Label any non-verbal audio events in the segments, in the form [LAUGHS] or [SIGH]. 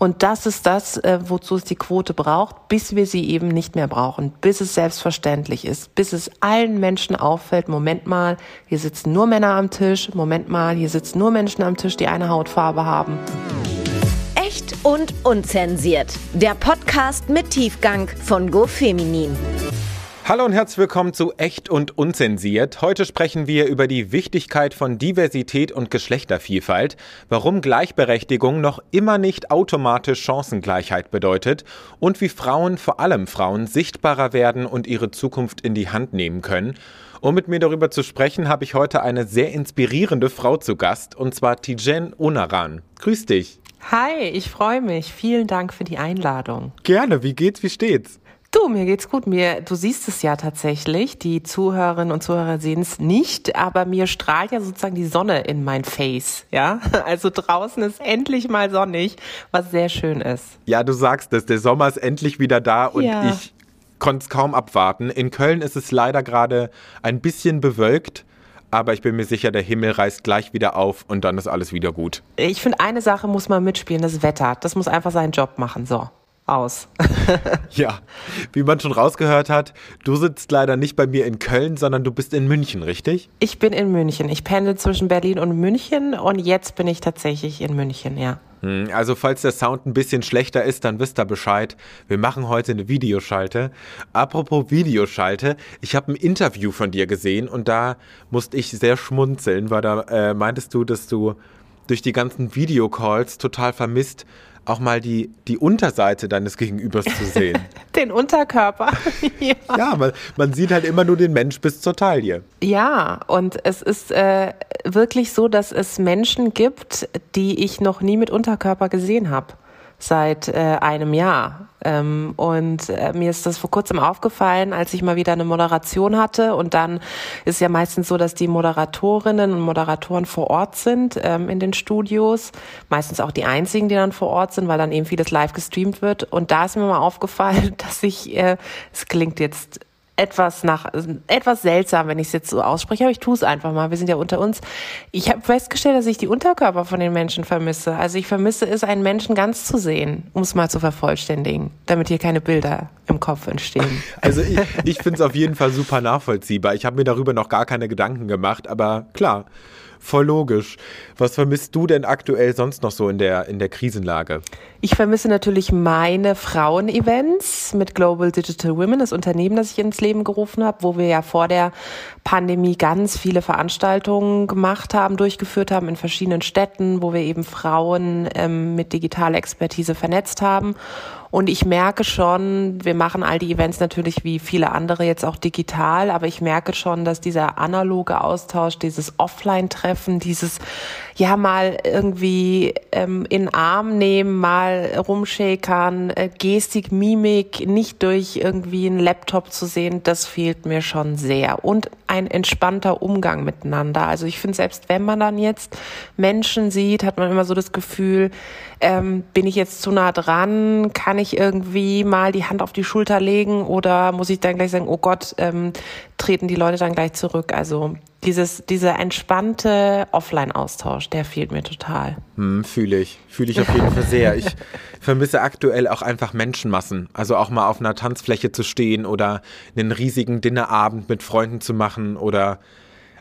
Und das ist das, äh, wozu es die Quote braucht, bis wir sie eben nicht mehr brauchen, bis es selbstverständlich ist, bis es allen Menschen auffällt, Moment mal, hier sitzen nur Männer am Tisch, Moment mal, hier sitzen nur Menschen am Tisch, die eine Hautfarbe haben. Echt und unzensiert. Der Podcast mit Tiefgang von GoFeminin. Hallo und herzlich willkommen zu Echt und Unzensiert. Heute sprechen wir über die Wichtigkeit von Diversität und Geschlechtervielfalt, warum Gleichberechtigung noch immer nicht automatisch Chancengleichheit bedeutet und wie Frauen, vor allem Frauen, sichtbarer werden und ihre Zukunft in die Hand nehmen können. Um mit mir darüber zu sprechen, habe ich heute eine sehr inspirierende Frau zu Gast, und zwar Tijen Onaran. Grüß dich. Hi, ich freue mich. Vielen Dank für die Einladung. Gerne, wie geht's, wie steht's? Du, mir geht's gut. Mir, du siehst es ja tatsächlich. Die Zuhörerinnen und Zuhörer sehen es nicht, aber mir strahlt ja sozusagen die Sonne in mein Face. Ja, [LAUGHS] also draußen ist endlich mal sonnig, was sehr schön ist. Ja, du sagst es. Der Sommer ist endlich wieder da und ja. ich konnte es kaum abwarten. In Köln ist es leider gerade ein bisschen bewölkt. Aber ich bin mir sicher, der Himmel reißt gleich wieder auf und dann ist alles wieder gut. Ich finde, eine Sache muss man mitspielen, das Wetter. Das muss einfach seinen Job machen. So aus. [LAUGHS] ja, wie man schon rausgehört hat, du sitzt leider nicht bei mir in Köln, sondern du bist in München, richtig? Ich bin in München. Ich pendel zwischen Berlin und München und jetzt bin ich tatsächlich in München, ja. Hm, also falls der Sound ein bisschen schlechter ist, dann wisst ihr Bescheid. Wir machen heute eine Videoschalte. Apropos Videoschalte, ich habe ein Interview von dir gesehen und da musste ich sehr schmunzeln, weil da äh, meintest du, dass du durch die ganzen Videocalls total vermisst, auch mal die, die Unterseite deines Gegenübers zu sehen. [LAUGHS] den Unterkörper. [LAUGHS] ja, ja man, man, sieht halt immer nur den Mensch bis zur Taille. Ja, und es ist äh, wirklich so, dass es Menschen gibt, die ich noch nie mit Unterkörper gesehen habe seit äh, einem Jahr. Ähm, und äh, mir ist das vor kurzem aufgefallen, als ich mal wieder eine Moderation hatte. Und dann ist ja meistens so, dass die Moderatorinnen und Moderatoren vor Ort sind ähm, in den Studios. Meistens auch die einzigen, die dann vor Ort sind, weil dann eben vieles live gestreamt wird. Und da ist mir mal aufgefallen, [LAUGHS] dass ich, äh, es klingt jetzt etwas nach etwas seltsam, wenn ich es jetzt so ausspreche, aber ich tue es einfach mal. Wir sind ja unter uns. Ich habe festgestellt, dass ich die Unterkörper von den Menschen vermisse. Also ich vermisse es, einen Menschen ganz zu sehen, um es mal zu vervollständigen, damit hier keine Bilder im Kopf entstehen. [LAUGHS] Also ich, ich finde es auf jeden Fall super nachvollziehbar. Ich habe mir darüber noch gar keine Gedanken gemacht, aber klar voll logisch. Was vermisst du denn aktuell sonst noch so in der, in der Krisenlage? Ich vermisse natürlich meine Frauen-Events mit Global Digital Women, das Unternehmen, das ich ins Leben gerufen habe, wo wir ja vor der Pandemie ganz viele Veranstaltungen gemacht haben, durchgeführt haben in verschiedenen Städten, wo wir eben Frauen ähm, mit digitaler Expertise vernetzt haben. Und ich merke schon, wir machen all die Events natürlich wie viele andere jetzt auch digital, aber ich merke schon, dass dieser analoge Austausch, dieses Offline-Treffen, dieses ja mal irgendwie ähm, in Arm nehmen, mal rumschäkern, äh, Gestik, Mimik, nicht durch irgendwie einen Laptop zu sehen, das fehlt mir schon sehr. Und ein entspannter Umgang miteinander. Also ich finde, selbst wenn man dann jetzt Menschen sieht, hat man immer so das Gefühl, ähm, bin ich jetzt zu nah dran? Kann ich irgendwie mal die Hand auf die Schulter legen oder muss ich dann gleich sagen, oh Gott, ähm, treten die Leute dann gleich zurück? Also dieses, dieser entspannte Offline-Austausch, der fehlt mir total. Hm, Fühle ich. Fühle ich auf jeden Fall sehr. Ich [LAUGHS] vermisse aktuell auch einfach Menschenmassen. Also auch mal auf einer Tanzfläche zu stehen oder einen riesigen Dinnerabend mit Freunden zu machen oder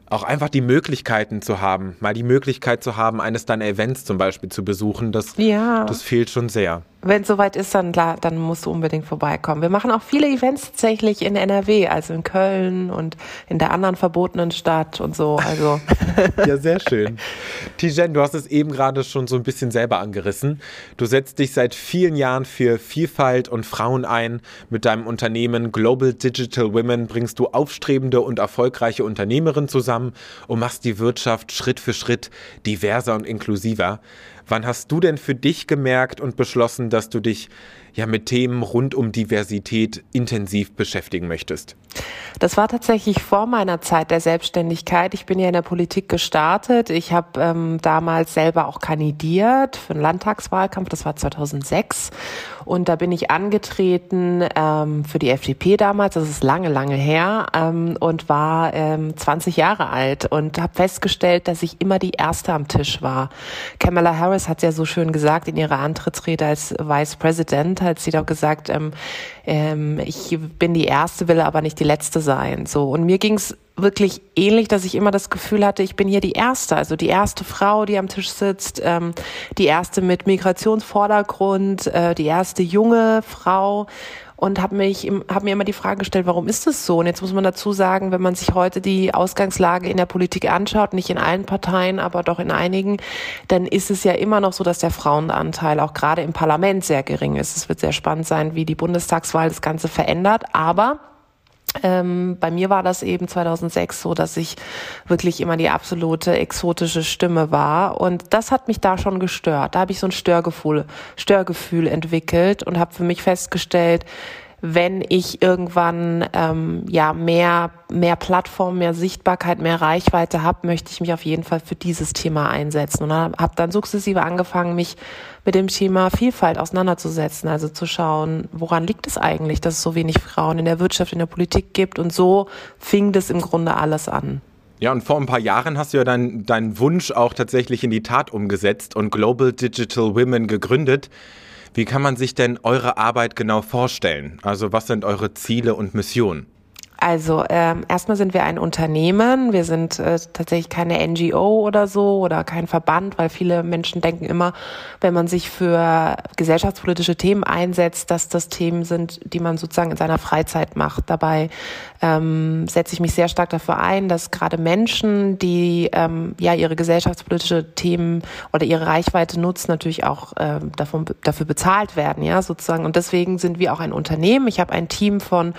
auch einfach die Möglichkeiten zu haben, mal die Möglichkeit zu haben, eines deiner Events zum Beispiel zu besuchen, das, ja. das fehlt schon sehr. Wenn es soweit ist, dann klar, dann musst du unbedingt vorbeikommen. Wir machen auch viele Events tatsächlich in NRW, also in Köln und in der anderen verbotenen Stadt und so. Also [LAUGHS] ja, sehr schön. Tijen, du hast es eben gerade schon so ein bisschen selber angerissen. Du setzt dich seit vielen Jahren für Vielfalt und Frauen ein. Mit deinem Unternehmen Global Digital Women bringst du aufstrebende und erfolgreiche Unternehmerinnen zusammen und machst die Wirtschaft Schritt für Schritt diverser und inklusiver. Wann hast du denn für dich gemerkt und beschlossen, dass du dich ja mit Themen rund um Diversität intensiv beschäftigen möchtest? Das war tatsächlich vor meiner Zeit der Selbstständigkeit. Ich bin ja in der Politik gestartet. Ich habe ähm, damals selber auch kandidiert für einen Landtagswahlkampf. Das war 2006. Und da bin ich angetreten ähm, für die FDP damals, das ist lange, lange her, ähm, und war ähm, 20 Jahre alt und habe festgestellt, dass ich immer die Erste am Tisch war. Kamala Harris hat ja so schön gesagt in ihrer Antrittsrede als Vice President, hat sie doch gesagt, ähm, ähm, ich bin die Erste, will aber nicht die Letzte sein. So. Und mir ging's wirklich ähnlich, dass ich immer das Gefühl hatte, ich bin hier die Erste, also die erste Frau, die am Tisch sitzt, ähm, die erste mit Migrationsvordergrund, äh, die erste junge Frau und habe mich habe mir immer die Frage gestellt, warum ist das so? Und jetzt muss man dazu sagen, wenn man sich heute die Ausgangslage in der Politik anschaut, nicht in allen Parteien, aber doch in einigen, dann ist es ja immer noch so, dass der Frauenanteil auch gerade im Parlament sehr gering ist. Es wird sehr spannend sein, wie die Bundestagswahl das Ganze verändert, aber ähm, bei mir war das eben 2006 so, dass ich wirklich immer die absolute exotische Stimme war und das hat mich da schon gestört. Da habe ich so ein Störgefühl, Störgefühl entwickelt und habe für mich festgestellt, wenn ich irgendwann ähm, ja mehr mehr Plattform, mehr Sichtbarkeit, mehr Reichweite habe, möchte ich mich auf jeden Fall für dieses Thema einsetzen und habe dann sukzessive angefangen, mich mit dem Thema Vielfalt auseinanderzusetzen, also zu schauen, woran liegt es eigentlich, dass es so wenig Frauen in der Wirtschaft, in der Politik gibt und so fing das im Grunde alles an. Ja, und vor ein paar Jahren hast du ja deinen dein Wunsch auch tatsächlich in die Tat umgesetzt und Global Digital Women gegründet. Wie kann man sich denn eure Arbeit genau vorstellen? Also was sind eure Ziele und Missionen? Also ähm, erstmal sind wir ein Unternehmen, wir sind äh, tatsächlich keine NGO oder so oder kein Verband, weil viele Menschen denken immer, wenn man sich für gesellschaftspolitische Themen einsetzt, dass das Themen sind, die man sozusagen in seiner Freizeit macht. Dabei ähm, setze ich mich sehr stark dafür ein, dass gerade Menschen, die ähm, ja ihre gesellschaftspolitische Themen oder ihre Reichweite nutzen, natürlich auch äh, davon, dafür bezahlt werden, ja sozusagen. Und deswegen sind wir auch ein Unternehmen. Ich habe ein Team von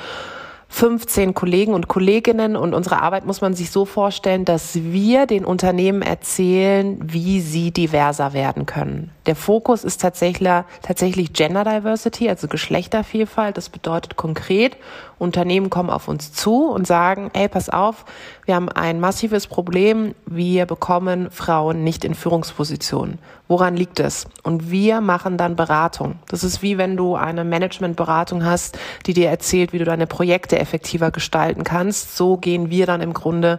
15 Kollegen und Kolleginnen und unsere Arbeit muss man sich so vorstellen, dass wir den Unternehmen erzählen, wie sie diverser werden können. Der Fokus ist tatsächlich, tatsächlich Gender Diversity, also Geschlechtervielfalt. Das bedeutet konkret, Unternehmen kommen auf uns zu und sagen, ey, pass auf, wir haben ein massives Problem, wir bekommen Frauen nicht in Führungspositionen. Woran liegt es? Und wir machen dann Beratung. Das ist wie wenn du eine Managementberatung hast, die dir erzählt, wie du deine Projekte effektiver gestalten kannst. So gehen wir dann im Grunde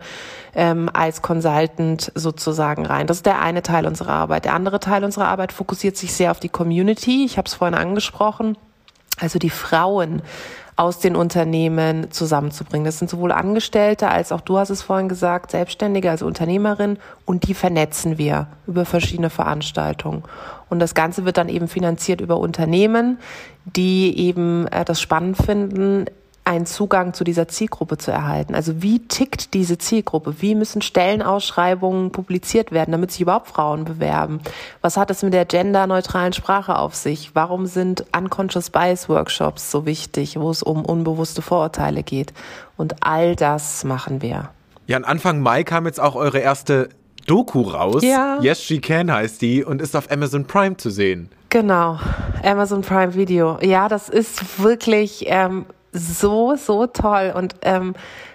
ähm, als Consultant sozusagen rein. Das ist der eine Teil unserer Arbeit. Der andere Teil unserer Arbeit fokussiert sich sehr auf die Community. Ich habe es vorhin angesprochen. Also die Frauen aus den Unternehmen zusammenzubringen. Das sind sowohl Angestellte als auch du hast es vorhin gesagt, Selbstständige, also Unternehmerin und die vernetzen wir über verschiedene Veranstaltungen. Und das Ganze wird dann eben finanziert über Unternehmen, die eben äh, das spannend finden, einen Zugang zu dieser Zielgruppe zu erhalten. Also wie tickt diese Zielgruppe? Wie müssen Stellenausschreibungen publiziert werden, damit sich überhaupt Frauen bewerben? Was hat es mit der genderneutralen Sprache auf sich? Warum sind Unconscious Bias Workshops so wichtig, wo es um unbewusste Vorurteile geht? Und all das machen wir. Ja, Anfang Mai kam jetzt auch eure erste Doku raus. Ja. Yes, She Can heißt die und ist auf Amazon Prime zu sehen. Genau, Amazon Prime Video. Ja, das ist wirklich ähm, so, so toll. Und ähm,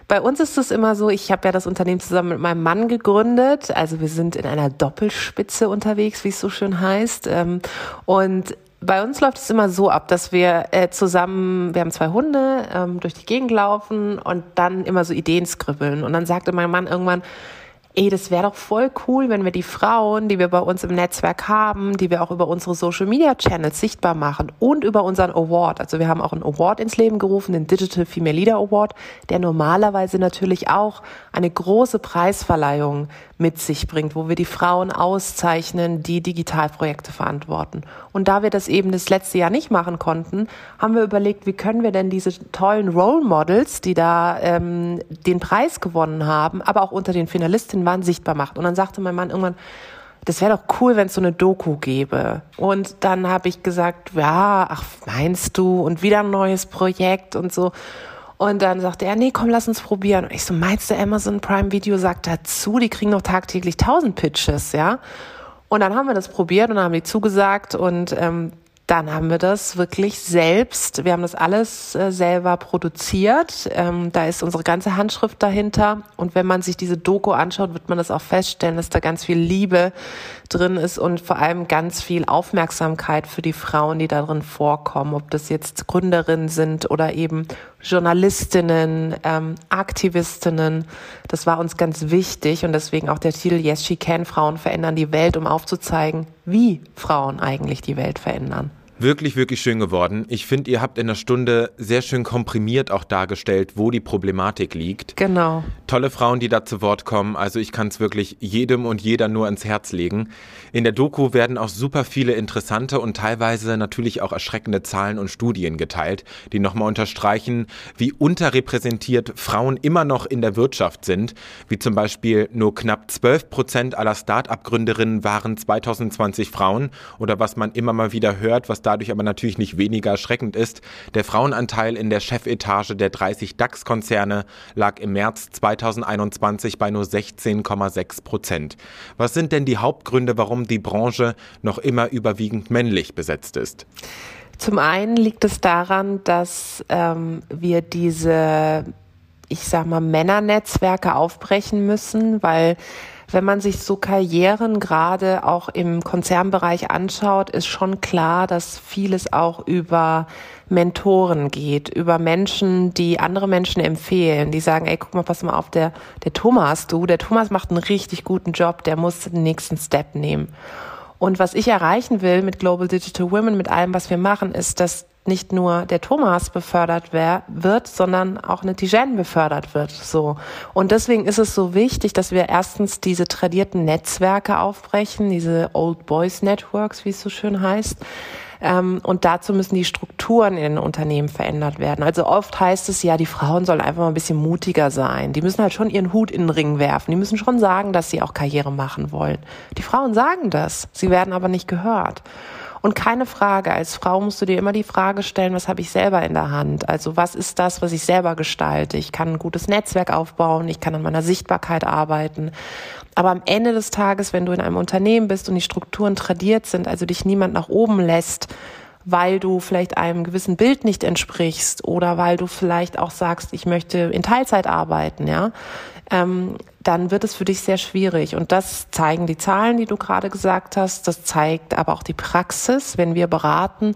bei uns ist es immer so, ich habe ja das Unternehmen zusammen mit meinem Mann gegründet. Also wir sind in einer Doppelspitze unterwegs, wie es so schön heißt. Ähm, und bei uns läuft es immer so ab, dass wir äh, zusammen, wir haben zwei Hunde, ähm, durch die Gegend laufen und dann immer so Ideen skribbeln. Und dann sagte mein Mann irgendwann, ey, das wäre doch voll cool, wenn wir die Frauen, die wir bei uns im Netzwerk haben, die wir auch über unsere Social Media Channels sichtbar machen und über unseren Award. Also wir haben auch einen Award ins Leben gerufen, den Digital Female Leader Award, der normalerweise natürlich auch eine große Preisverleihung mit sich bringt, wo wir die Frauen auszeichnen, die Digitalprojekte verantworten. Und da wir das eben das letzte Jahr nicht machen konnten, haben wir überlegt, wie können wir denn diese tollen Role Models, die da ähm, den Preis gewonnen haben, aber auch unter den Finalistinnen waren, sichtbar machen. Und dann sagte mein Mann irgendwann, das wäre doch cool, wenn es so eine Doku gäbe. Und dann habe ich gesagt, ja, ach, meinst du? Und wieder ein neues Projekt und so. Und dann sagte er, nee, komm, lass uns probieren. Und ich so, meinst du, Amazon Prime Video sagt dazu, die kriegen noch tagtäglich tausend Pitches, ja? Und dann haben wir das probiert und dann haben die zugesagt und ähm, dann haben wir das wirklich selbst. Wir haben das alles äh, selber produziert. Ähm, da ist unsere ganze Handschrift dahinter. Und wenn man sich diese Doku anschaut, wird man das auch feststellen, dass da ganz viel Liebe drin ist und vor allem ganz viel Aufmerksamkeit für die Frauen, die darin vorkommen. Ob das jetzt Gründerinnen sind oder eben Journalistinnen, ähm, Aktivistinnen. Das war uns ganz wichtig und deswegen auch der Titel Yes, She Can, Frauen verändern die Welt, um aufzuzeigen, wie Frauen eigentlich die Welt verändern. Wirklich, wirklich schön geworden. Ich finde, ihr habt in der Stunde sehr schön komprimiert auch dargestellt, wo die Problematik liegt. Genau. Tolle Frauen, die da zu Wort kommen. Also ich kann es wirklich jedem und jeder nur ins Herz legen. In der Doku werden auch super viele interessante und teilweise natürlich auch erschreckende Zahlen und Studien geteilt, die nochmal unterstreichen, wie unterrepräsentiert Frauen immer noch in der Wirtschaft sind. Wie zum Beispiel nur knapp 12 Prozent aller Start-up-Gründerinnen waren 2020 Frauen. Oder was man immer mal wieder hört, was dadurch aber natürlich nicht weniger erschreckend ist. Der Frauenanteil in der Chefetage der 30 DAX-Konzerne lag im März 2021 bei nur 16,6 Prozent. Was sind denn die Hauptgründe, warum die Branche noch immer überwiegend männlich besetzt ist? Zum einen liegt es daran, dass ähm, wir diese, ich sag mal, Männernetzwerke aufbrechen müssen, weil wenn man sich so Karrieren gerade auch im Konzernbereich anschaut, ist schon klar, dass vieles auch über Mentoren geht, über Menschen, die andere Menschen empfehlen, die sagen, ey, guck mal, pass mal auf, der, der Thomas, du, der Thomas macht einen richtig guten Job, der muss den nächsten Step nehmen. Und was ich erreichen will mit Global Digital Women, mit allem, was wir machen, ist, dass nicht nur der Thomas befördert wird, sondern auch eine Tijen befördert wird. So. Und deswegen ist es so wichtig, dass wir erstens diese tradierten Netzwerke aufbrechen, diese Old Boys Networks, wie es so schön heißt. Ähm, und dazu müssen die Strukturen in den Unternehmen verändert werden. Also oft heißt es ja, die Frauen sollen einfach mal ein bisschen mutiger sein. Die müssen halt schon ihren Hut in den Ring werfen. Die müssen schon sagen, dass sie auch Karriere machen wollen. Die Frauen sagen das. Sie werden aber nicht gehört. Und keine Frage, als Frau musst du dir immer die Frage stellen, was habe ich selber in der Hand? Also was ist das, was ich selber gestalte? Ich kann ein gutes Netzwerk aufbauen, ich kann an meiner Sichtbarkeit arbeiten. Aber am Ende des Tages, wenn du in einem Unternehmen bist und die Strukturen tradiert sind, also dich niemand nach oben lässt, weil du vielleicht einem gewissen Bild nicht entsprichst oder weil du vielleicht auch sagst, ich möchte in Teilzeit arbeiten, ja, ähm, dann wird es für dich sehr schwierig. Und das zeigen die Zahlen, die du gerade gesagt hast. Das zeigt aber auch die Praxis, wenn wir beraten,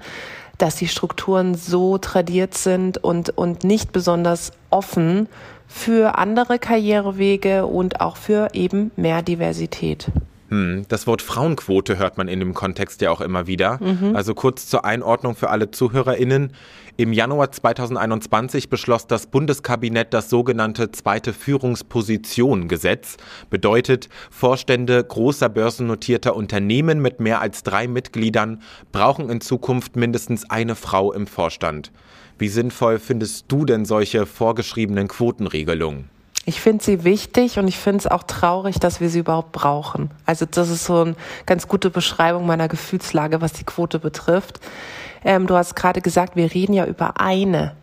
dass die Strukturen so tradiert sind und, und nicht besonders offen für andere Karrierewege und auch für eben mehr Diversität. Hm, das Wort Frauenquote hört man in dem Kontext ja auch immer wieder. Mhm. Also kurz zur Einordnung für alle ZuhörerInnen. Im Januar 2021 beschloss das Bundeskabinett das sogenannte zweite Führungsposition-Gesetz. Bedeutet, Vorstände großer börsennotierter Unternehmen mit mehr als drei Mitgliedern brauchen in Zukunft mindestens eine Frau im Vorstand. Wie sinnvoll findest du denn solche vorgeschriebenen Quotenregelungen? Ich finde sie wichtig und ich finde es auch traurig, dass wir sie überhaupt brauchen. Also das ist so eine ganz gute Beschreibung meiner Gefühlslage, was die Quote betrifft. Ähm, du hast gerade gesagt, wir reden ja über eine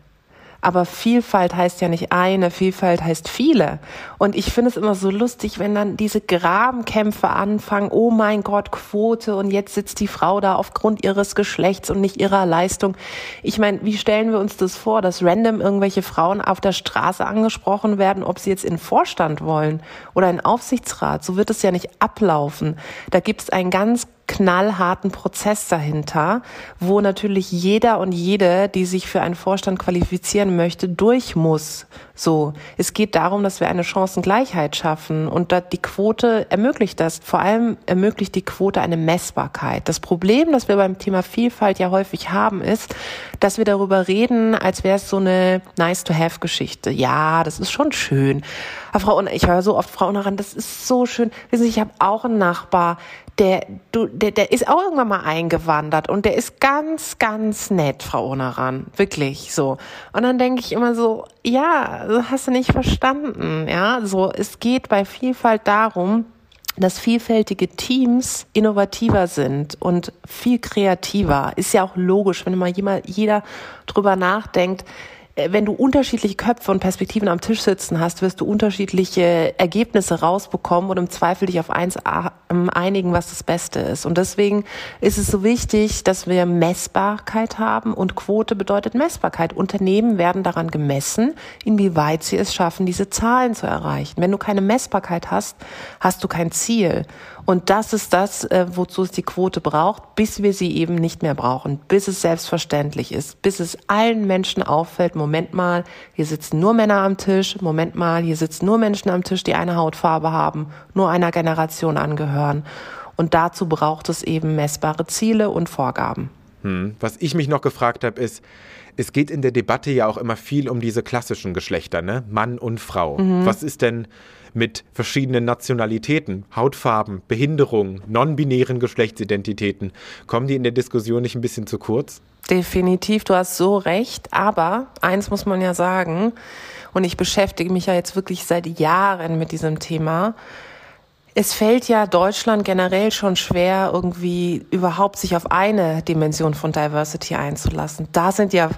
aber Vielfalt heißt ja nicht eine, Vielfalt heißt viele. Und ich finde es immer so lustig, wenn dann diese Grabenkämpfe anfangen, oh mein Gott, Quote und jetzt sitzt die Frau da aufgrund ihres Geschlechts und nicht ihrer Leistung. Ich meine, wie stellen wir uns das vor, dass random irgendwelche Frauen auf der Straße angesprochen werden, ob sie jetzt in Vorstand wollen oder in Aufsichtsrat? So wird es ja nicht ablaufen. Da gibt es einen ganz knallharten Prozess dahinter, wo natürlich jeder und jede, die sich für einen Vorstand qualifizieren möchte, durch muss. So, es geht darum, dass wir eine Chancengleichheit schaffen und die Quote ermöglicht das. Vor allem ermöglicht die Quote eine Messbarkeit. Das Problem, das wir beim Thema Vielfalt ja häufig haben, ist, dass wir darüber reden, als wäre es so eine nice-to-have-Geschichte. Ja, das ist schon schön. Aber Frau, ich höre so oft Frauen daran, das ist so schön. Wissen Sie, ich habe auch einen Nachbar, der, du, der, der ist auch irgendwann mal eingewandert und der ist ganz, ganz nett, Frau Oneran. Wirklich so. Und dann denke ich immer so, ja, hast du nicht verstanden, ja. So, es geht bei Vielfalt darum, dass vielfältige Teams innovativer sind und viel kreativer. Ist ja auch logisch, wenn mal jeder drüber nachdenkt, äh, wenn du unterschiedliche Köpfe und Perspektiven am Tisch sitzen hast, wirst du unterschiedliche Ergebnisse rausbekommen und im Zweifel dich auf eins einigen, was das Beste ist. Und deswegen ist es so wichtig, dass wir Messbarkeit haben und Quote bedeutet Messbarkeit. Unternehmen werden daran gemessen, inwieweit sie es schaffen, diese Zahlen zu erreichen. Wenn du keine Messbarkeit hast, hast du kein Ziel. Und das ist das, äh, wozu es die Quote braucht, bis wir sie eben nicht mehr brauchen, bis es selbstverständlich ist, bis es allen Menschen auffällt, Moment mal, hier sitzen nur Männer am Tisch, Moment mal, hier sitzen nur Menschen am Tisch, die eine Hautfarbe haben, nur einer Generation angehören. Und dazu braucht es eben messbare Ziele und Vorgaben. Hm. Was ich mich noch gefragt habe, ist, es geht in der Debatte ja auch immer viel um diese klassischen Geschlechter, ne? Mann und Frau. Mhm. Was ist denn mit verschiedenen Nationalitäten, Hautfarben, Behinderungen, non-binären Geschlechtsidentitäten? Kommen die in der Diskussion nicht ein bisschen zu kurz? Definitiv, du hast so recht. Aber eins muss man ja sagen, und ich beschäftige mich ja jetzt wirklich seit Jahren mit diesem Thema. Es fällt ja Deutschland generell schon schwer, irgendwie überhaupt sich auf eine Dimension von Diversity einzulassen. Da sind ja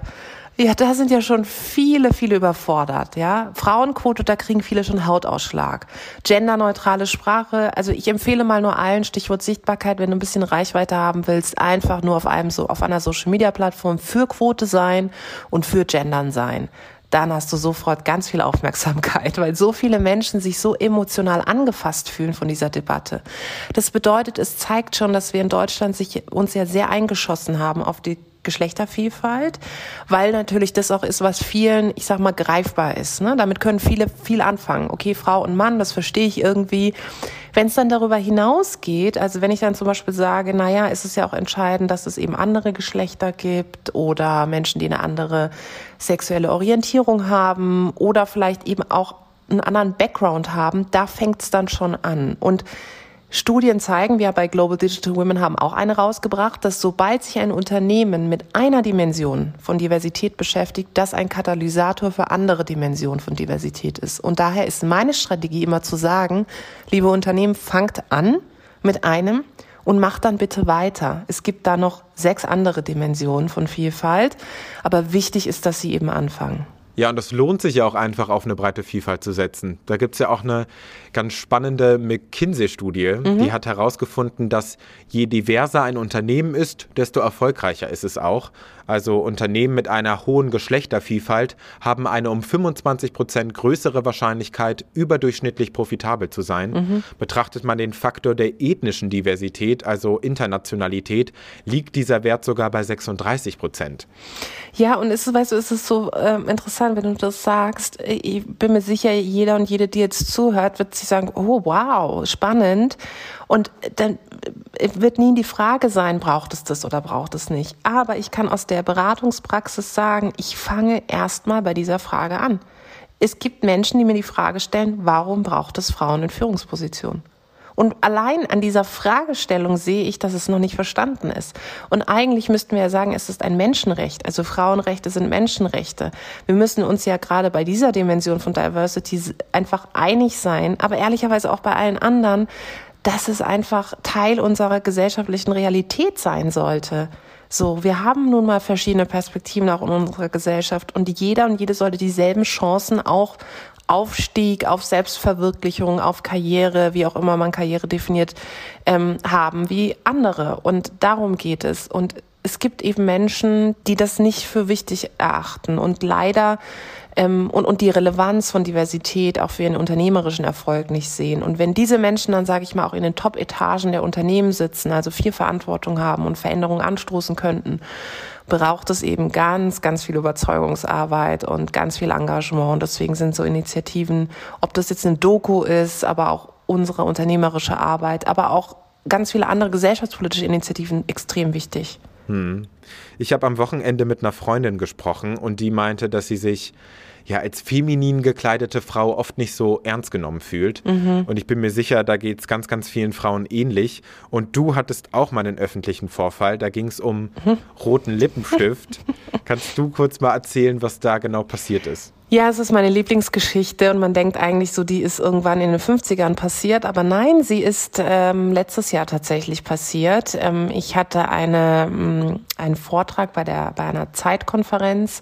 ja, da sind ja schon viele, viele überfordert, ja. Frauenquote, da kriegen viele schon Hautausschlag. Genderneutrale Sprache, also ich empfehle mal nur allen, Stichwort Sichtbarkeit, wenn du ein bisschen Reichweite haben willst, einfach nur auf einem so, auf einer Social Media Plattform für Quote sein und für Gendern sein dann hast du sofort ganz viel Aufmerksamkeit, weil so viele Menschen sich so emotional angefasst fühlen von dieser Debatte. Das bedeutet, es zeigt schon, dass wir in Deutschland sich uns ja sehr eingeschossen haben auf die Geschlechtervielfalt, weil natürlich das auch ist, was vielen, ich sag mal, greifbar ist. Ne? Damit können viele viel anfangen. Okay, Frau und Mann, das verstehe ich irgendwie. Wenn es dann darüber hinausgeht, also wenn ich dann zum Beispiel sage, naja, ist es ja auch entscheidend, dass es eben andere Geschlechter gibt oder Menschen, die eine andere sexuelle Orientierung haben oder vielleicht eben auch einen anderen Background haben, da fängt es dann schon an. Und Studien zeigen, wir bei Global Digital Women haben auch eine rausgebracht, dass sobald sich ein Unternehmen mit einer Dimension von Diversität beschäftigt, das ein Katalysator für andere Dimensionen von Diversität ist. Und daher ist meine Strategie immer zu sagen, liebe Unternehmen, fangt an mit einem und macht dann bitte weiter. Es gibt da noch sechs andere Dimensionen von Vielfalt, aber wichtig ist, dass Sie eben anfangen. Ja, und das lohnt sich ja auch einfach auf eine breite Vielfalt zu setzen. Da gibt es ja auch eine ganz spannende McKinsey-Studie, mhm. die hat herausgefunden, dass je diverser ein Unternehmen ist, desto erfolgreicher ist es auch. Also Unternehmen mit einer hohen Geschlechtervielfalt haben eine um 25 Prozent größere Wahrscheinlichkeit, überdurchschnittlich profitabel zu sein. Mhm. Betrachtet man den Faktor der ethnischen Diversität, also Internationalität, liegt dieser Wert sogar bei 36 Prozent. Ja, und es ist, weißt du, es ist so äh, interessant, wenn du das sagst. Ich bin mir sicher, jeder und jede, die jetzt zuhört, wird sich sagen, oh wow, spannend. Und dann wird nie die Frage sein, braucht es das oder braucht es nicht. Aber ich kann aus der Beratungspraxis sagen, ich fange erstmal bei dieser Frage an. Es gibt Menschen, die mir die Frage stellen, warum braucht es Frauen in Führungspositionen? Und allein an dieser Fragestellung sehe ich, dass es noch nicht verstanden ist. Und eigentlich müssten wir ja sagen, es ist ein Menschenrecht. Also Frauenrechte sind Menschenrechte. Wir müssen uns ja gerade bei dieser Dimension von Diversity einfach einig sein, aber ehrlicherweise auch bei allen anderen, dass es einfach Teil unserer gesellschaftlichen Realität sein sollte. So, wir haben nun mal verschiedene Perspektiven auch in unserer Gesellschaft und jeder und jede sollte dieselben Chancen auch Aufstieg, auf Selbstverwirklichung, auf Karriere, wie auch immer man Karriere definiert, ähm, haben wie andere. Und darum geht es. Und es gibt eben Menschen, die das nicht für wichtig erachten. Und leider ähm, und, und die Relevanz von Diversität auch für ihren unternehmerischen Erfolg nicht sehen. Und wenn diese Menschen dann, sage ich mal, auch in den Top-Etagen der Unternehmen sitzen, also viel Verantwortung haben und Veränderungen anstoßen könnten, braucht es eben ganz, ganz viel Überzeugungsarbeit und ganz viel Engagement. Und deswegen sind so Initiativen, ob das jetzt eine Doku ist, aber auch unsere unternehmerische Arbeit, aber auch ganz viele andere gesellschaftspolitische Initiativen extrem wichtig. Hm. Ich habe am Wochenende mit einer Freundin gesprochen und die meinte, dass sie sich ja als feminin gekleidete Frau oft nicht so ernst genommen fühlt. Mhm. Und ich bin mir sicher, da geht es ganz, ganz vielen Frauen ähnlich. Und du hattest auch mal einen öffentlichen Vorfall. Da ging es um mhm. roten Lippenstift. [LAUGHS] Kannst du kurz mal erzählen, was da genau passiert ist? Ja, es ist meine Lieblingsgeschichte und man denkt eigentlich so, die ist irgendwann in den 50ern passiert, aber nein, sie ist ähm, letztes Jahr tatsächlich passiert. Ähm, ich hatte eine, ähm, einen Vortrag bei, der, bei einer Zeitkonferenz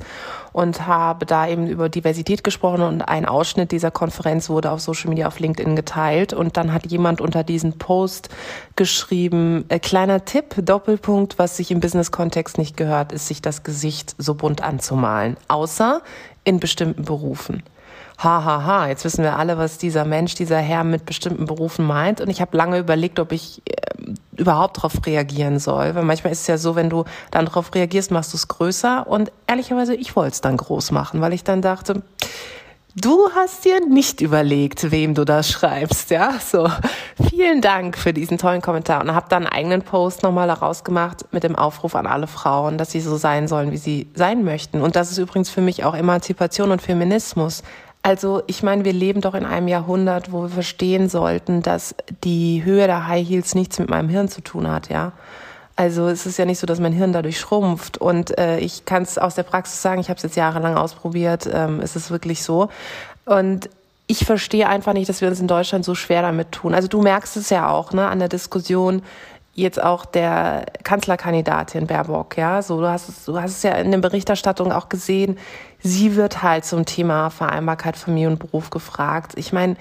und habe da eben über Diversität gesprochen und ein Ausschnitt dieser Konferenz wurde auf Social Media auf LinkedIn geteilt und dann hat jemand unter diesen Post geschrieben, äh, kleiner Tipp, Doppelpunkt, was sich im Business-Kontext nicht gehört, ist sich das Gesicht so bunt anzumalen, außer in bestimmten Berufen. Ha, ha, ha, jetzt wissen wir alle, was dieser Mensch, dieser Herr mit bestimmten Berufen meint. Und ich habe lange überlegt, ob ich äh, überhaupt darauf reagieren soll. Weil manchmal ist es ja so, wenn du dann darauf reagierst, machst du es größer. Und ehrlicherweise, ich wollte es dann groß machen, weil ich dann dachte, Du hast dir nicht überlegt, wem du das schreibst, ja? So, vielen Dank für diesen tollen Kommentar und habe dann einen eigenen Post nochmal daraus gemacht mit dem Aufruf an alle Frauen, dass sie so sein sollen, wie sie sein möchten. Und das ist übrigens für mich auch Emanzipation und Feminismus. Also, ich meine, wir leben doch in einem Jahrhundert, wo wir verstehen sollten, dass die Höhe der High Heels nichts mit meinem Hirn zu tun hat, ja? Also es ist ja nicht so, dass mein Hirn dadurch schrumpft. Und äh, ich kann es aus der Praxis sagen, ich habe es jetzt jahrelang ausprobiert, ähm, es ist wirklich so. Und ich verstehe einfach nicht, dass wir uns in Deutschland so schwer damit tun. Also du merkst es ja auch ne, an der Diskussion jetzt auch der Kanzlerkandidatin Baerbock, ja, so du hast es, du hast es ja in der Berichterstattung auch gesehen. Sie wird halt zum Thema Vereinbarkeit Familie und Beruf gefragt. Ich meine,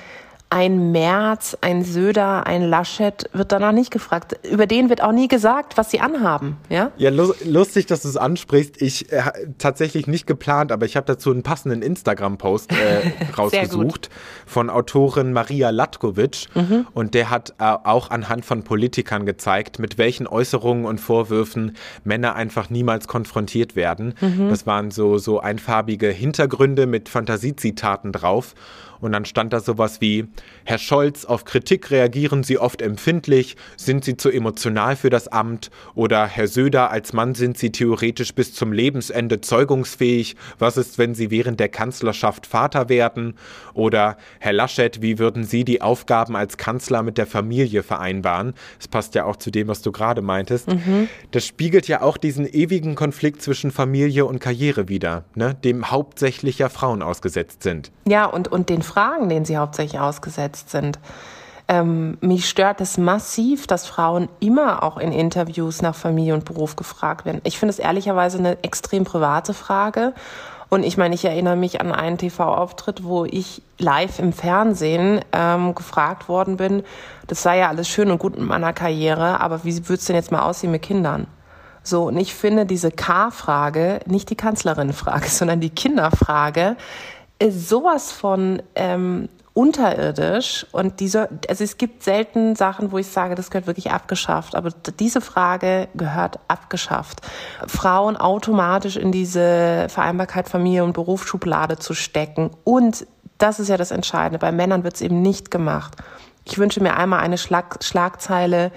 ein Merz, ein Söder, ein Laschet wird danach nicht gefragt. Über den wird auch nie gesagt, was sie anhaben. Ja, ja lustig, dass du es ansprichst. Ich äh, tatsächlich nicht geplant, aber ich habe dazu einen passenden Instagram-Post äh, [LAUGHS] rausgesucht von Autorin Maria Latkovic. Mhm. Und der hat äh, auch anhand von Politikern gezeigt, mit welchen Äußerungen und Vorwürfen Männer einfach niemals konfrontiert werden. Mhm. Das waren so, so einfarbige Hintergründe mit Fantasiezitaten drauf. Und dann stand da sowas wie, Herr Scholz, auf Kritik reagieren Sie oft empfindlich, sind Sie zu emotional für das Amt? Oder Herr Söder, als Mann sind Sie theoretisch bis zum Lebensende zeugungsfähig. Was ist, wenn Sie während der Kanzlerschaft Vater werden? Oder Herr Laschet, wie würden Sie die Aufgaben als Kanzler mit der Familie vereinbaren? Das passt ja auch zu dem, was du gerade meintest. Mhm. Das spiegelt ja auch diesen ewigen Konflikt zwischen Familie und Karriere wider, ne? dem hauptsächlich ja Frauen ausgesetzt sind. Ja, und, und den Fragen, denen sie hauptsächlich ausgesetzt sind. Ähm, mich stört es massiv, dass Frauen immer auch in Interviews nach Familie und Beruf gefragt werden. Ich finde es ehrlicherweise eine extrem private Frage. Und ich meine, ich erinnere mich an einen TV-Auftritt, wo ich live im Fernsehen ähm, gefragt worden bin, das sei ja alles schön und gut mit meiner Karriere, aber wie würde es denn jetzt mal aussehen mit Kindern? So, und ich finde diese K-Frage, nicht die Kanzlerin-Frage, [LAUGHS] sondern die Kinderfrage, ist sowas von ähm, unterirdisch und diese, also es gibt selten Sachen, wo ich sage, das gehört wirklich abgeschafft, aber diese Frage gehört abgeschafft. Frauen automatisch in diese Vereinbarkeit Familie und Berufsschublade zu stecken und das ist ja das Entscheidende. Bei Männern wird es eben nicht gemacht. Ich wünsche mir einmal eine Schlag Schlagzeile,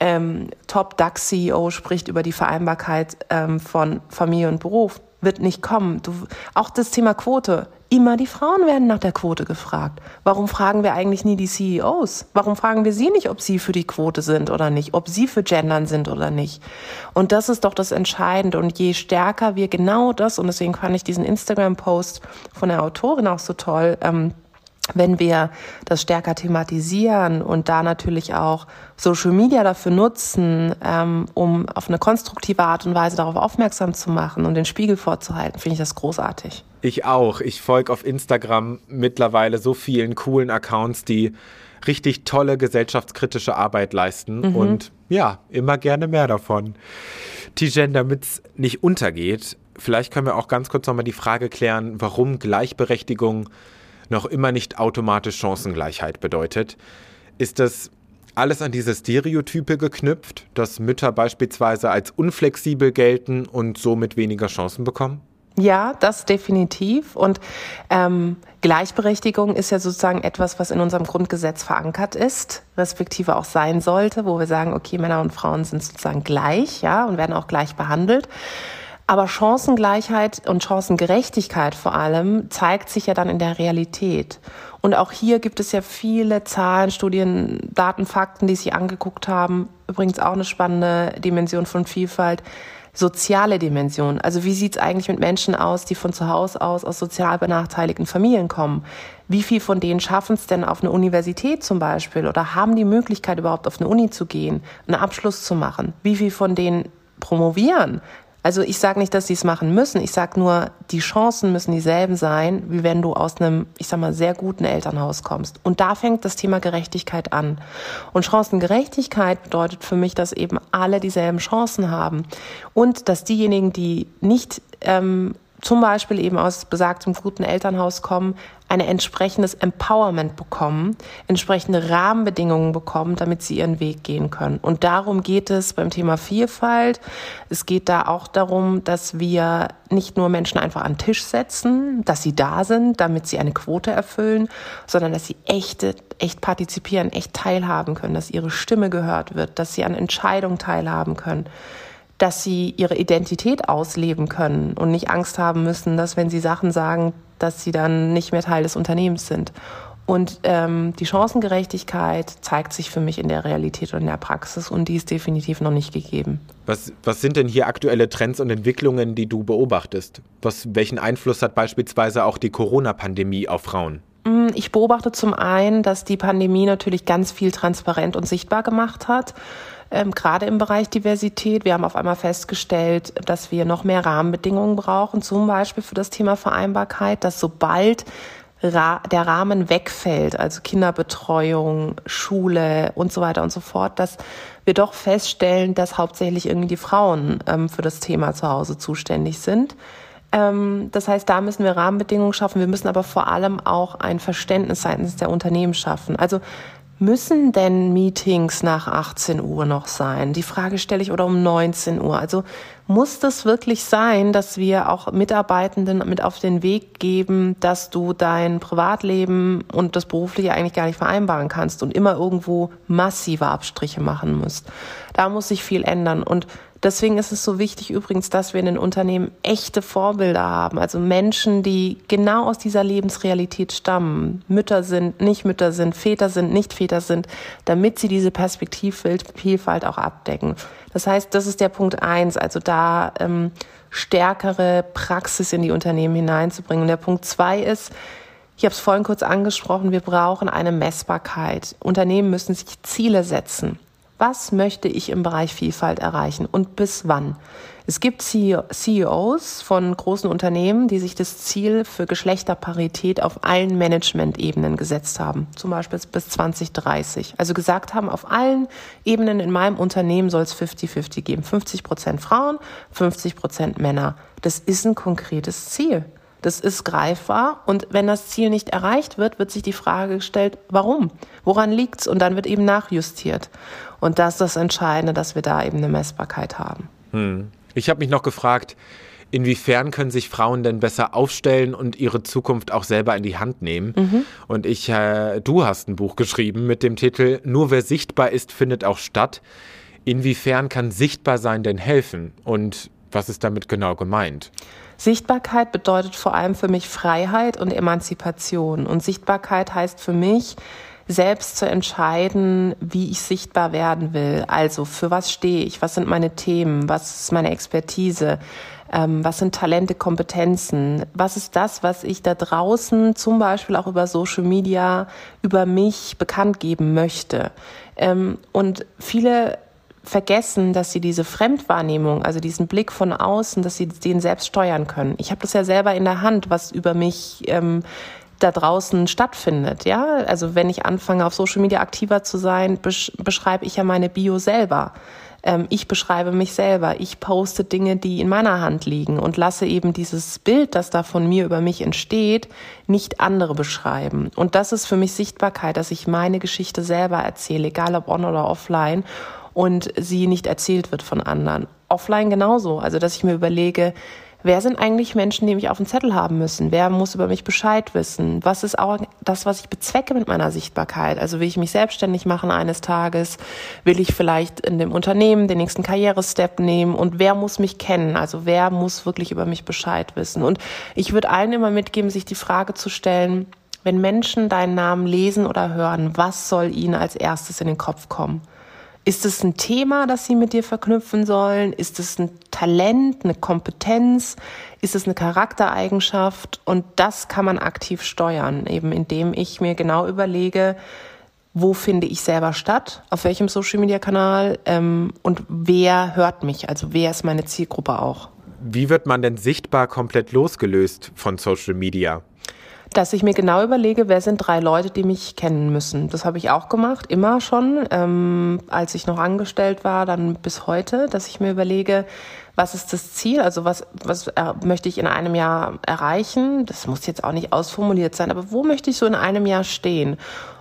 ähm, Top-DAX-CEO spricht über die Vereinbarkeit ähm, von Familie und Beruf. Wird nicht kommen. Du, auch das Thema Quote Immer die Frauen werden nach der Quote gefragt. Warum fragen wir eigentlich nie die CEOs? Warum fragen wir sie nicht, ob sie für die Quote sind oder nicht, ob sie für Gendern sind oder nicht? Und das ist doch das Entscheidende. Und je stärker wir genau das, und deswegen fand ich diesen Instagram-Post von der Autorin auch so toll, ähm, wenn wir das stärker thematisieren und da natürlich auch Social Media dafür nutzen, ähm, um auf eine konstruktive Art und Weise darauf aufmerksam zu machen und den Spiegel vorzuhalten, finde ich das großartig. Ich auch. Ich folge auf Instagram mittlerweile so vielen coolen Accounts, die richtig tolle gesellschaftskritische Arbeit leisten mhm. und ja, immer gerne mehr davon. Tijen, damit es nicht untergeht, vielleicht können wir auch ganz kurz nochmal die Frage klären, warum Gleichberechtigung noch immer nicht automatisch Chancengleichheit bedeutet. Ist das alles an diese Stereotype geknüpft, dass Mütter beispielsweise als unflexibel gelten und somit weniger Chancen bekommen? Ja, das definitiv. Und ähm, Gleichberechtigung ist ja sozusagen etwas, was in unserem Grundgesetz verankert ist, respektive auch sein sollte, wo wir sagen, okay, Männer und Frauen sind sozusagen gleich, ja, und werden auch gleich behandelt. Aber Chancengleichheit und Chancengerechtigkeit vor allem zeigt sich ja dann in der Realität. Und auch hier gibt es ja viele Zahlen, Studien, Daten, Fakten, die sich angeguckt haben. Übrigens auch eine spannende Dimension von Vielfalt. soziale Dimension. Also wie sieht's eigentlich mit Menschen aus, die von zu Hause aus aus sozial benachteiligten Familien kommen? Wie viel von denen schaffen es denn auf eine Universität zum Beispiel oder haben die Möglichkeit überhaupt auf eine Uni zu gehen, einen Abschluss zu machen? Wie viel von denen promovieren? Also ich sage nicht, dass sie es machen müssen. Ich sage nur, die Chancen müssen dieselben sein, wie wenn du aus einem, ich sag mal, sehr guten Elternhaus kommst. Und da fängt das Thema Gerechtigkeit an. Und Chancengerechtigkeit bedeutet für mich, dass eben alle dieselben Chancen haben und dass diejenigen, die nicht ähm, zum Beispiel eben aus besagtem guten Elternhaus kommen, ein entsprechendes Empowerment bekommen, entsprechende Rahmenbedingungen bekommen, damit sie ihren Weg gehen können. Und darum geht es beim Thema Vielfalt. Es geht da auch darum, dass wir nicht nur Menschen einfach an den Tisch setzen, dass sie da sind, damit sie eine Quote erfüllen, sondern dass sie echte, echt partizipieren, echt teilhaben können, dass ihre Stimme gehört wird, dass sie an Entscheidungen teilhaben können dass sie ihre Identität ausleben können und nicht Angst haben müssen, dass wenn sie Sachen sagen, dass sie dann nicht mehr Teil des Unternehmens sind. Und ähm, die Chancengerechtigkeit zeigt sich für mich in der Realität und in der Praxis und die ist definitiv noch nicht gegeben. Was, was sind denn hier aktuelle Trends und Entwicklungen, die du beobachtest? Was, welchen Einfluss hat beispielsweise auch die Corona-Pandemie auf Frauen? Mm, ich beobachte zum einen, dass die Pandemie natürlich ganz viel transparent und sichtbar gemacht hat ähm, gerade im Bereich Diversität. Wir haben auf einmal festgestellt, dass wir noch mehr Rahmenbedingungen brauchen, zum Beispiel für das Thema Vereinbarkeit, dass sobald der Rahmen wegfällt, also Kinderbetreuung, Schule und so weiter und so fort, dass wir doch feststellen, dass hauptsächlich irgendwie die Frauen ähm, für das Thema zu Hause zuständig sind. Ähm, das heißt, da müssen wir Rahmenbedingungen schaffen. Wir müssen aber vor allem auch ein Verständnis seitens der Unternehmen schaffen. Also Müssen denn Meetings nach 18 Uhr noch sein? Die Frage stelle ich oder um 19 Uhr. Also muss das wirklich sein, dass wir auch Mitarbeitenden mit auf den Weg geben, dass du dein Privatleben und das Berufliche eigentlich gar nicht vereinbaren kannst und immer irgendwo massive Abstriche machen musst? Da muss sich viel ändern und Deswegen ist es so wichtig übrigens, dass wir in den Unternehmen echte Vorbilder haben, also Menschen, die genau aus dieser Lebensrealität stammen, Mütter sind, nicht Mütter sind, Väter sind, nicht Väter sind, damit sie diese Perspektivvielfalt auch abdecken. Das heißt, das ist der Punkt eins, also da ähm, stärkere Praxis in die Unternehmen hineinzubringen. Und der Punkt zwei ist, ich habe es vorhin kurz angesprochen, wir brauchen eine Messbarkeit. Unternehmen müssen sich Ziele setzen was möchte ich im Bereich Vielfalt erreichen und bis wann. Es gibt CEOs von großen Unternehmen, die sich das Ziel für Geschlechterparität auf allen Management-Ebenen gesetzt haben, zum Beispiel bis 2030. Also gesagt haben, auf allen Ebenen in meinem Unternehmen soll es 50-50 geben. 50 Prozent Frauen, 50 Prozent Männer. Das ist ein konkretes Ziel. Das ist greifbar. Und wenn das Ziel nicht erreicht wird, wird sich die Frage gestellt, warum? Woran liegt's? Und dann wird eben nachjustiert. Und das ist das Entscheidende, dass wir da eben eine Messbarkeit haben. Hm. Ich habe mich noch gefragt, inwiefern können sich Frauen denn besser aufstellen und ihre Zukunft auch selber in die Hand nehmen? Mhm. Und ich, äh, du hast ein Buch geschrieben mit dem Titel Nur wer sichtbar ist, findet auch statt. Inwiefern kann sichtbar sein denn helfen? Und was ist damit genau gemeint? Sichtbarkeit bedeutet vor allem für mich Freiheit und Emanzipation. Und Sichtbarkeit heißt für mich, selbst zu entscheiden, wie ich sichtbar werden will. Also für was stehe ich, was sind meine Themen, was ist meine Expertise, ähm, was sind Talente, Kompetenzen, was ist das, was ich da draußen zum Beispiel auch über Social Media über mich bekannt geben möchte. Ähm, und viele vergessen, dass sie diese Fremdwahrnehmung, also diesen Blick von außen, dass sie den selbst steuern können. Ich habe das ja selber in der Hand, was über mich ähm, da draußen stattfindet. Ja, also wenn ich anfange, auf Social Media aktiver zu sein, besch beschreibe ich ja meine Bio selber. Ähm, ich beschreibe mich selber. Ich poste Dinge, die in meiner Hand liegen und lasse eben dieses Bild, das da von mir über mich entsteht, nicht andere beschreiben. Und das ist für mich Sichtbarkeit, dass ich meine Geschichte selber erzähle, egal ob on oder offline und sie nicht erzählt wird von anderen. Offline genauso. Also, dass ich mir überlege, wer sind eigentlich Menschen, die mich auf dem Zettel haben müssen? Wer muss über mich Bescheid wissen? Was ist auch das, was ich bezwecke mit meiner Sichtbarkeit? Also will ich mich selbstständig machen eines Tages? Will ich vielleicht in dem Unternehmen den nächsten Karrierestep nehmen? Und wer muss mich kennen? Also wer muss wirklich über mich Bescheid wissen? Und ich würde allen immer mitgeben, sich die Frage zu stellen, wenn Menschen deinen Namen lesen oder hören, was soll ihnen als erstes in den Kopf kommen? Ist es ein Thema, das sie mit dir verknüpfen sollen? Ist es ein Talent, eine Kompetenz? Ist es eine Charaktereigenschaft? Und das kann man aktiv steuern, eben indem ich mir genau überlege, wo finde ich selber statt, auf welchem Social-Media-Kanal ähm, und wer hört mich, also wer ist meine Zielgruppe auch. Wie wird man denn sichtbar komplett losgelöst von Social Media? Dass ich mir genau überlege, wer sind drei Leute, die mich kennen müssen. Das habe ich auch gemacht, immer schon, ähm, als ich noch angestellt war, dann bis heute, dass ich mir überlege, was ist das Ziel? Also was, was äh, möchte ich in einem Jahr erreichen? Das muss jetzt auch nicht ausformuliert sein, aber wo möchte ich so in einem Jahr stehen?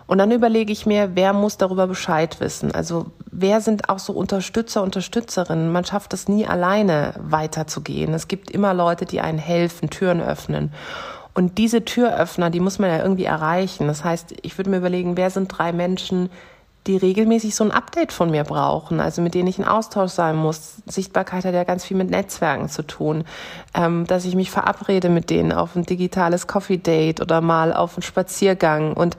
Und dann überlege ich mir, wer muss darüber Bescheid wissen? Also wer sind auch so Unterstützer, Unterstützerinnen? Man schafft es nie alleine weiterzugehen. Es gibt immer Leute, die einen helfen, Türen öffnen. Und diese Türöffner, die muss man ja irgendwie erreichen. Das heißt, ich würde mir überlegen, wer sind drei Menschen, die regelmäßig so ein Update von mir brauchen, also mit denen ich in Austausch sein muss. Sichtbarkeit hat ja ganz viel mit Netzwerken zu tun, ähm, dass ich mich verabrede mit denen auf ein digitales Coffee Date oder mal auf einen Spaziergang und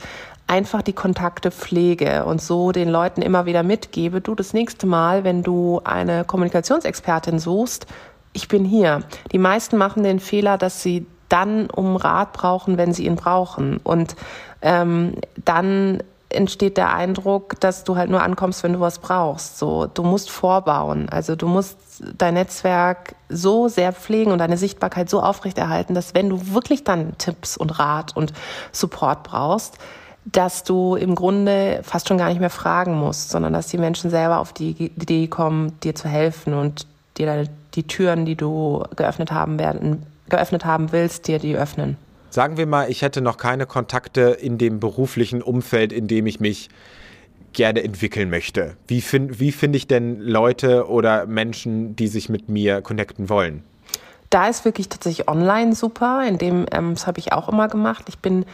einfach die Kontakte pflege und so den Leuten immer wieder mitgebe, du das nächste Mal, wenn du eine Kommunikationsexpertin suchst, ich bin hier. Die meisten machen den Fehler, dass sie dann um Rat brauchen, wenn sie ihn brauchen. Und ähm, dann entsteht der Eindruck, dass du halt nur ankommst, wenn du was brauchst. So, du musst vorbauen. Also du musst dein Netzwerk so sehr pflegen und deine Sichtbarkeit so aufrechterhalten, dass wenn du wirklich dann Tipps und Rat und Support brauchst, dass du im Grunde fast schon gar nicht mehr fragen musst, sondern dass die Menschen selber auf die Idee kommen, dir zu helfen und dir die Türen, die du geöffnet haben werden, geöffnet haben willst, dir die öffnen. Sagen wir mal, ich hätte noch keine Kontakte in dem beruflichen Umfeld, in dem ich mich gerne entwickeln möchte. Wie finde find ich denn Leute oder Menschen, die sich mit mir connecten wollen? Da ist wirklich tatsächlich online super, in dem, ähm, das habe ich auch immer gemacht. Ich bin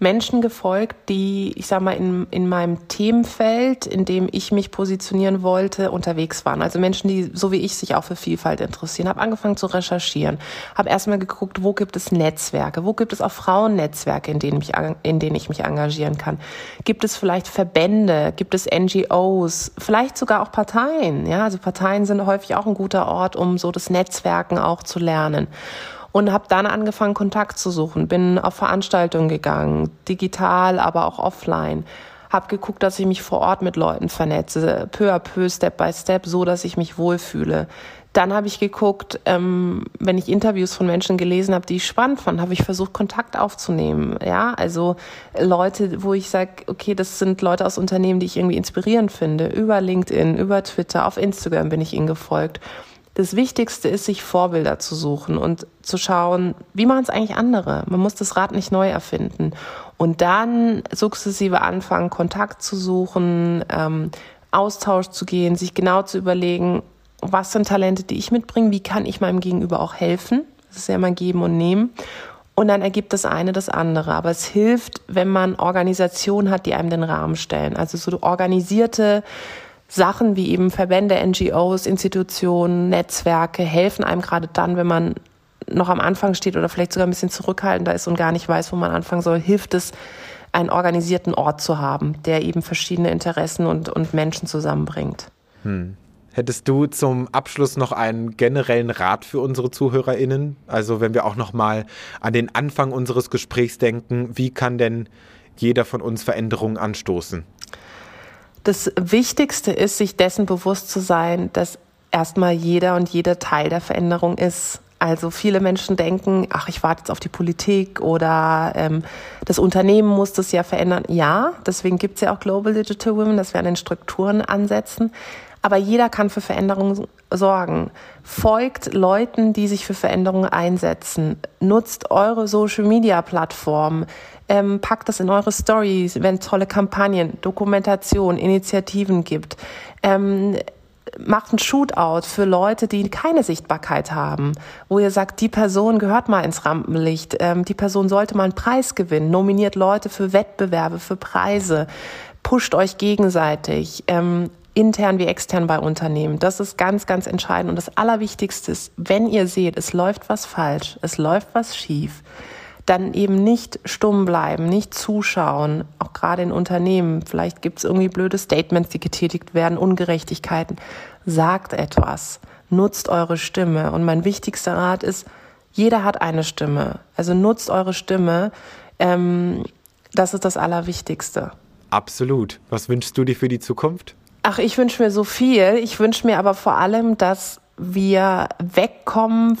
Menschen gefolgt, die, ich sag mal, in, in meinem Themenfeld, in dem ich mich positionieren wollte, unterwegs waren. Also Menschen, die so wie ich sich auch für Vielfalt interessieren. Habe angefangen zu recherchieren, habe erstmal geguckt, wo gibt es Netzwerke, wo gibt es auch Frauennetzwerke, in denen, mich, in denen ich mich engagieren kann. Gibt es vielleicht Verbände, gibt es NGOs, vielleicht sogar auch Parteien. Ja, also Parteien sind häufig auch ein guter Ort, um so das Netzwerken auch zu lernen und habe dann angefangen, Kontakt zu suchen. Bin auf Veranstaltungen gegangen, digital, aber auch offline. Habe geguckt, dass ich mich vor Ort mit Leuten vernetze, peu à peu, Step by Step, so dass ich mich wohlfühle. Dann habe ich geguckt, ähm, wenn ich Interviews von Menschen gelesen habe, die ich spannend fand, habe ich versucht, Kontakt aufzunehmen. Ja, also Leute, wo ich sage, okay, das sind Leute aus Unternehmen, die ich irgendwie inspirierend finde. Über LinkedIn, über Twitter, auf Instagram bin ich ihnen gefolgt. Das Wichtigste ist, sich Vorbilder zu suchen und zu schauen, wie machen es eigentlich andere. Man muss das Rad nicht neu erfinden. Und dann sukzessive anfangen, Kontakt zu suchen, ähm, Austausch zu gehen, sich genau zu überlegen, was sind Talente, die ich mitbringe, wie kann ich meinem Gegenüber auch helfen. Das ist ja immer geben und nehmen. Und dann ergibt das eine das andere. Aber es hilft, wenn man Organisationen hat, die einem den Rahmen stellen. Also so organisierte Sachen wie eben Verbände, NGOs, Institutionen, Netzwerke helfen einem gerade dann, wenn man noch am Anfang steht oder vielleicht sogar ein bisschen zurückhaltender ist und gar nicht weiß, wo man anfangen soll, hilft es, einen organisierten Ort zu haben, der eben verschiedene Interessen und, und Menschen zusammenbringt. Hm. Hättest du zum Abschluss noch einen generellen Rat für unsere ZuhörerInnen? Also wenn wir auch noch mal an den Anfang unseres Gesprächs denken, wie kann denn jeder von uns Veränderungen anstoßen? Das Wichtigste ist, sich dessen bewusst zu sein, dass erstmal jeder und jeder Teil der Veränderung ist. Also viele Menschen denken, ach, ich warte jetzt auf die Politik oder ähm, das Unternehmen muss das ja verändern. Ja, deswegen gibt es ja auch Global Digital Women, dass wir an den Strukturen ansetzen. Aber jeder kann für Veränderungen sorgen. Folgt Leuten, die sich für Veränderungen einsetzen. Nutzt eure Social-Media-Plattformen. Ähm, packt das in eure Stories, wenn es tolle Kampagnen, Dokumentation, Initiativen gibt. Ähm, macht ein Shootout für Leute, die keine Sichtbarkeit haben, wo ihr sagt, die Person gehört mal ins Rampenlicht, ähm, die Person sollte mal einen Preis gewinnen, nominiert Leute für Wettbewerbe, für Preise, pusht euch gegenseitig, ähm, intern wie extern bei Unternehmen. Das ist ganz, ganz entscheidend. Und das Allerwichtigste ist, wenn ihr seht, es läuft was falsch, es läuft was schief, dann eben nicht stumm bleiben, nicht zuschauen, auch gerade in Unternehmen. Vielleicht gibt es irgendwie blöde Statements, die getätigt werden, Ungerechtigkeiten. Sagt etwas, nutzt eure Stimme. Und mein wichtigster Rat ist, jeder hat eine Stimme. Also nutzt eure Stimme. Ähm, das ist das Allerwichtigste. Absolut. Was wünschst du dir für die Zukunft? Ach, ich wünsche mir so viel. Ich wünsche mir aber vor allem, dass wir wegkommen,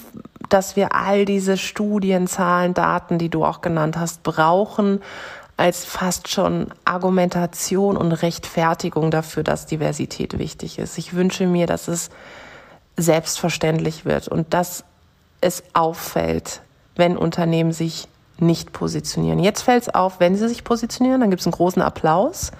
dass wir all diese Studien, Zahlen, Daten, die du auch genannt hast, brauchen als fast schon Argumentation und Rechtfertigung dafür, dass Diversität wichtig ist. Ich wünsche mir, dass es selbstverständlich wird und dass es auffällt, wenn Unternehmen sich nicht positionieren. Jetzt fällt es auf, wenn sie sich positionieren, dann gibt es einen großen Applaus.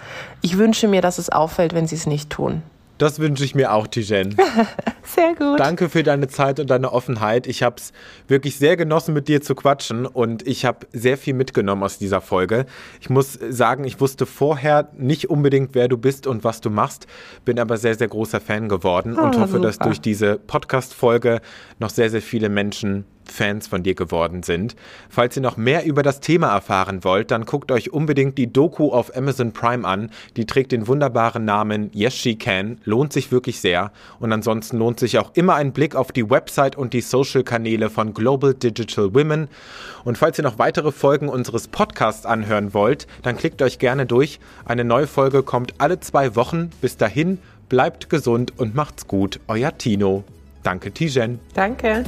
Ich wünsche mir, dass es auffällt, wenn sie es nicht tun. Das wünsche ich mir auch, Tijen. [LAUGHS] sehr gut. Danke für deine Zeit und deine Offenheit. Ich habe es wirklich sehr genossen, mit dir zu quatschen und ich habe sehr viel mitgenommen aus dieser Folge. Ich muss sagen, ich wusste vorher nicht unbedingt, wer du bist und was du machst, bin aber sehr, sehr großer Fan geworden oh, und hoffe, super. dass durch diese Podcast-Folge noch sehr, sehr viele Menschen Fans von dir geworden sind. Falls ihr noch mehr über das Thema erfahren wollt, dann guckt euch unbedingt die Doku auf Amazon Prime an. Die trägt den wunderbaren Namen Yes She Can. Lohnt sich wirklich sehr. Und ansonsten lohnt sich auch immer ein Blick auf die Website und die Social-Kanäle von Global Digital Women. Und falls ihr noch weitere Folgen unseres Podcasts anhören wollt, dann klickt euch gerne durch. Eine neue Folge kommt alle zwei Wochen. Bis dahin, bleibt gesund und macht's gut. Euer Tino. Danke, Tijen. Danke.